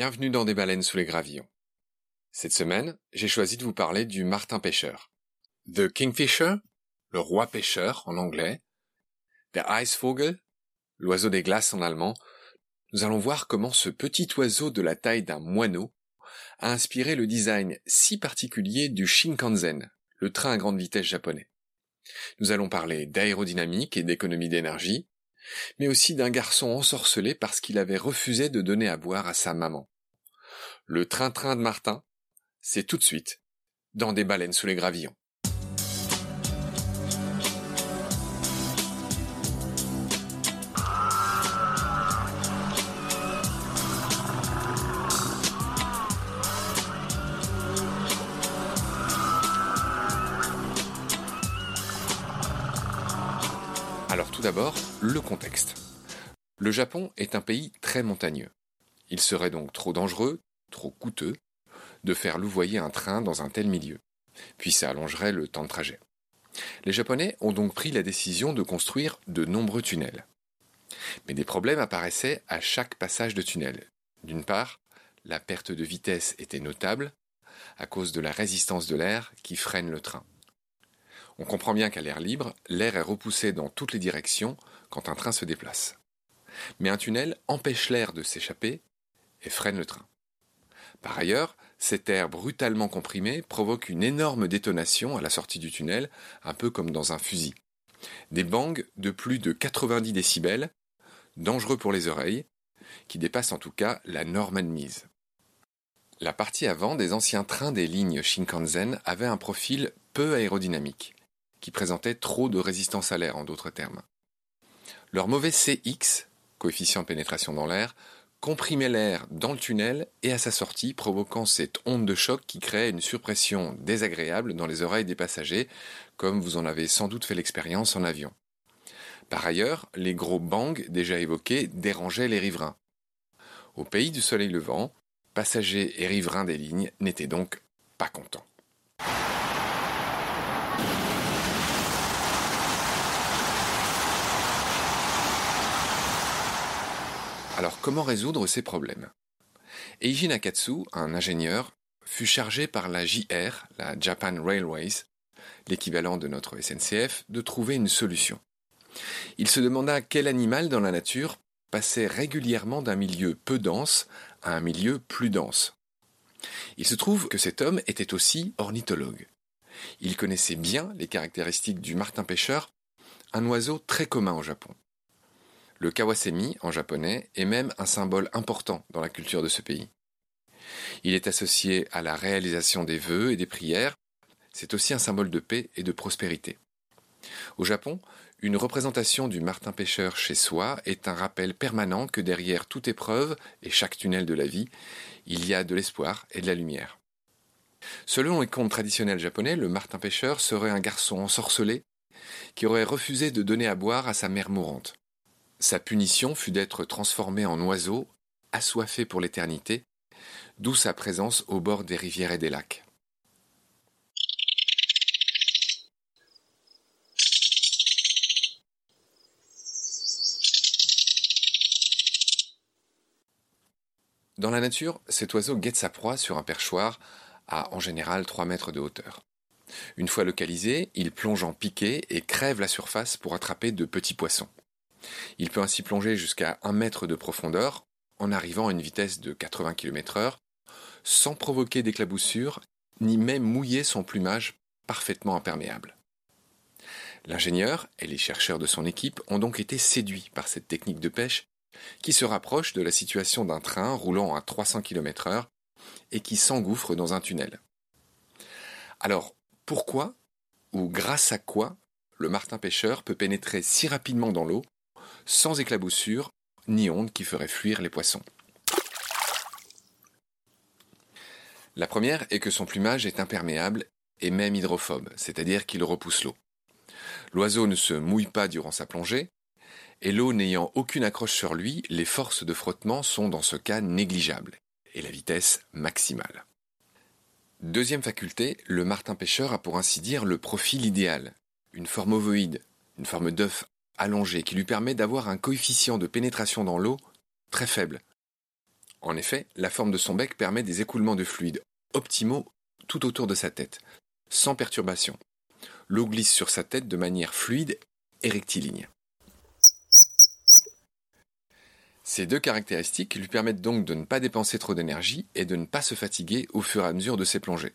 Bienvenue dans des baleines sous les gravillons. Cette semaine, j'ai choisi de vous parler du martin pêcheur. The Kingfisher, le roi pêcheur en anglais, der Eisvogel, l'oiseau des glaces en allemand, nous allons voir comment ce petit oiseau de la taille d'un moineau a inspiré le design si particulier du Shinkansen, le train à grande vitesse japonais. Nous allons parler d'aérodynamique et d'économie d'énergie, mais aussi d'un garçon ensorcelé parce qu'il avait refusé de donner à boire à sa maman. Le train-train de Martin, c'est tout de suite dans des baleines sous les gravillons. Alors tout d'abord, le contexte. Le Japon est un pays très montagneux. Il serait donc trop dangereux, trop coûteux, de faire louvoyer un train dans un tel milieu, puis ça allongerait le temps de trajet. Les Japonais ont donc pris la décision de construire de nombreux tunnels. Mais des problèmes apparaissaient à chaque passage de tunnel. D'une part, la perte de vitesse était notable à cause de la résistance de l'air qui freine le train. On comprend bien qu'à l'air libre, l'air est repoussé dans toutes les directions quand un train se déplace. Mais un tunnel empêche l'air de s'échapper et freine le train. Par ailleurs, cet air brutalement comprimé provoque une énorme détonation à la sortie du tunnel, un peu comme dans un fusil. Des bangs de plus de 90 décibels, dangereux pour les oreilles, qui dépassent en tout cas la norme admise. La partie avant des anciens trains des lignes Shinkansen avait un profil peu aérodynamique qui présentaient trop de résistance à l'air en d'autres termes. Leur mauvais CX, coefficient de pénétration dans l'air, comprimait l'air dans le tunnel et à sa sortie, provoquant cette onde de choc qui créait une surpression désagréable dans les oreilles des passagers, comme vous en avez sans doute fait l'expérience en avion. Par ailleurs, les gros bangs déjà évoqués dérangeaient les riverains. Au pays du soleil levant, passagers et riverains des lignes n'étaient donc pas contents. Alors comment résoudre ces problèmes? Eiji Nakatsu, un ingénieur, fut chargé par la JR, la Japan Railways, l'équivalent de notre SNCF, de trouver une solution. Il se demanda quel animal dans la nature passait régulièrement d'un milieu peu dense à un milieu plus dense. Il se trouve que cet homme était aussi ornithologue. Il connaissait bien les caractéristiques du martin-pêcheur, un oiseau très commun au Japon. Le kawasemi, en japonais, est même un symbole important dans la culture de ce pays. Il est associé à la réalisation des vœux et des prières. C'est aussi un symbole de paix et de prospérité. Au Japon, une représentation du martin pêcheur chez soi est un rappel permanent que derrière toute épreuve et chaque tunnel de la vie, il y a de l'espoir et de la lumière. Selon les contes traditionnels japonais, le martin pêcheur serait un garçon ensorcelé qui aurait refusé de donner à boire à sa mère mourante. Sa punition fut d'être transformé en oiseau, assoiffé pour l'éternité, d'où sa présence au bord des rivières et des lacs. Dans la nature, cet oiseau guette sa proie sur un perchoir à en général 3 mètres de hauteur. Une fois localisé, il plonge en piqué et crève la surface pour attraper de petits poissons. Il peut ainsi plonger jusqu'à un mètre de profondeur en arrivant à une vitesse de 80 km heure sans provoquer d'éclaboussure ni même mouiller son plumage parfaitement imperméable. L'ingénieur et les chercheurs de son équipe ont donc été séduits par cette technique de pêche qui se rapproche de la situation d'un train roulant à 300 km heure et qui s'engouffre dans un tunnel. Alors, pourquoi ou grâce à quoi le martin pêcheur peut pénétrer si rapidement dans l'eau sans éclaboussure ni onde qui ferait fuir les poissons. La première est que son plumage est imperméable et même hydrophobe, c'est-à-dire qu'il repousse l'eau. L'oiseau ne se mouille pas durant sa plongée, et l'eau n'ayant aucune accroche sur lui, les forces de frottement sont dans ce cas négligeables, et la vitesse maximale. Deuxième faculté, le martin pêcheur a pour ainsi dire le profil idéal, une forme ovoïde, une forme d'œuf allongé qui lui permet d'avoir un coefficient de pénétration dans l'eau très faible, En effet, la forme de son bec permet des écoulements de fluide optimaux tout autour de sa tête, sans perturbation. L'eau glisse sur sa tête de manière fluide et rectiligne. Ces deux caractéristiques lui permettent donc de ne pas dépenser trop d'énergie et de ne pas se fatiguer au fur et à mesure de ses plongées.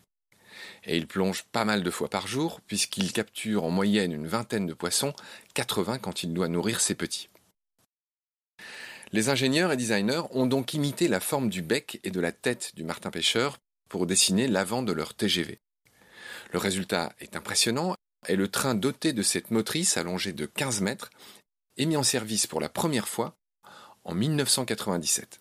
Et il plonge pas mal de fois par jour, puisqu'il capture en moyenne une vingtaine de poissons, 80 quand il doit nourrir ses petits. Les ingénieurs et designers ont donc imité la forme du bec et de la tête du martin pêcheur pour dessiner l'avant de leur TGV. Le résultat est impressionnant et le train doté de cette motrice allongée de 15 mètres est mis en service pour la première fois en 1997.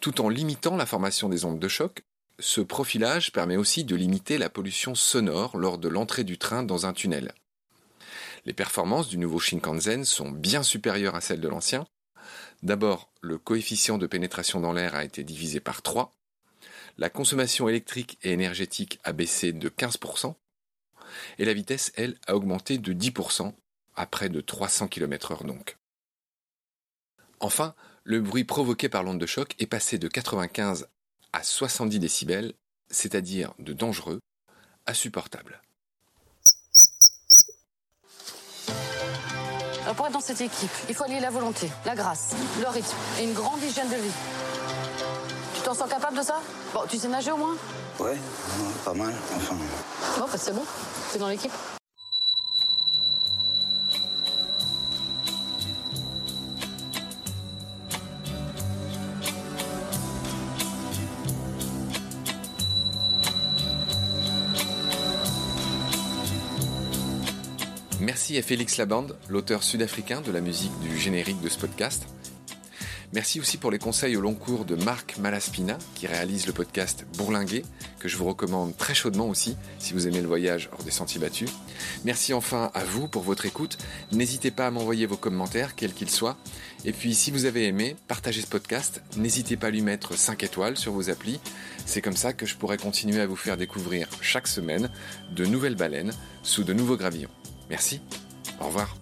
Tout en limitant la formation des ondes de choc, ce profilage permet aussi de limiter la pollution sonore lors de l'entrée du train dans un tunnel. Les performances du nouveau Shinkansen sont bien supérieures à celles de l'ancien. D'abord, le coefficient de pénétration dans l'air a été divisé par 3, la consommation électrique et énergétique a baissé de 15%, et la vitesse, elle, a augmenté de 10%, à près de 300 km/h donc. Enfin, le bruit provoqué par l'onde de choc est passé de 95 à 70 décibels, c'est-à-dire de dangereux à supportable. pour être dans cette équipe, il faut allier la volonté, la grâce, le rythme et une grande hygiène de vie. Tu t'en sens capable de ça? Bon, tu sais nager au moins? Ouais, pas mal, enfin. Bon, bah c'est bon, t'es dans l'équipe? Merci à Félix Labande, l'auteur sud-africain de la musique du générique de ce podcast. Merci aussi pour les conseils au long cours de Marc Malaspina, qui réalise le podcast Bourlinguer, que je vous recommande très chaudement aussi si vous aimez le voyage hors des sentiers battus. Merci enfin à vous pour votre écoute. N'hésitez pas à m'envoyer vos commentaires, quels qu'ils soient. Et puis si vous avez aimé, partagez ce podcast. N'hésitez pas à lui mettre 5 étoiles sur vos applis. C'est comme ça que je pourrai continuer à vous faire découvrir chaque semaine de nouvelles baleines sous de nouveaux gravillons. Merci. Au revoir.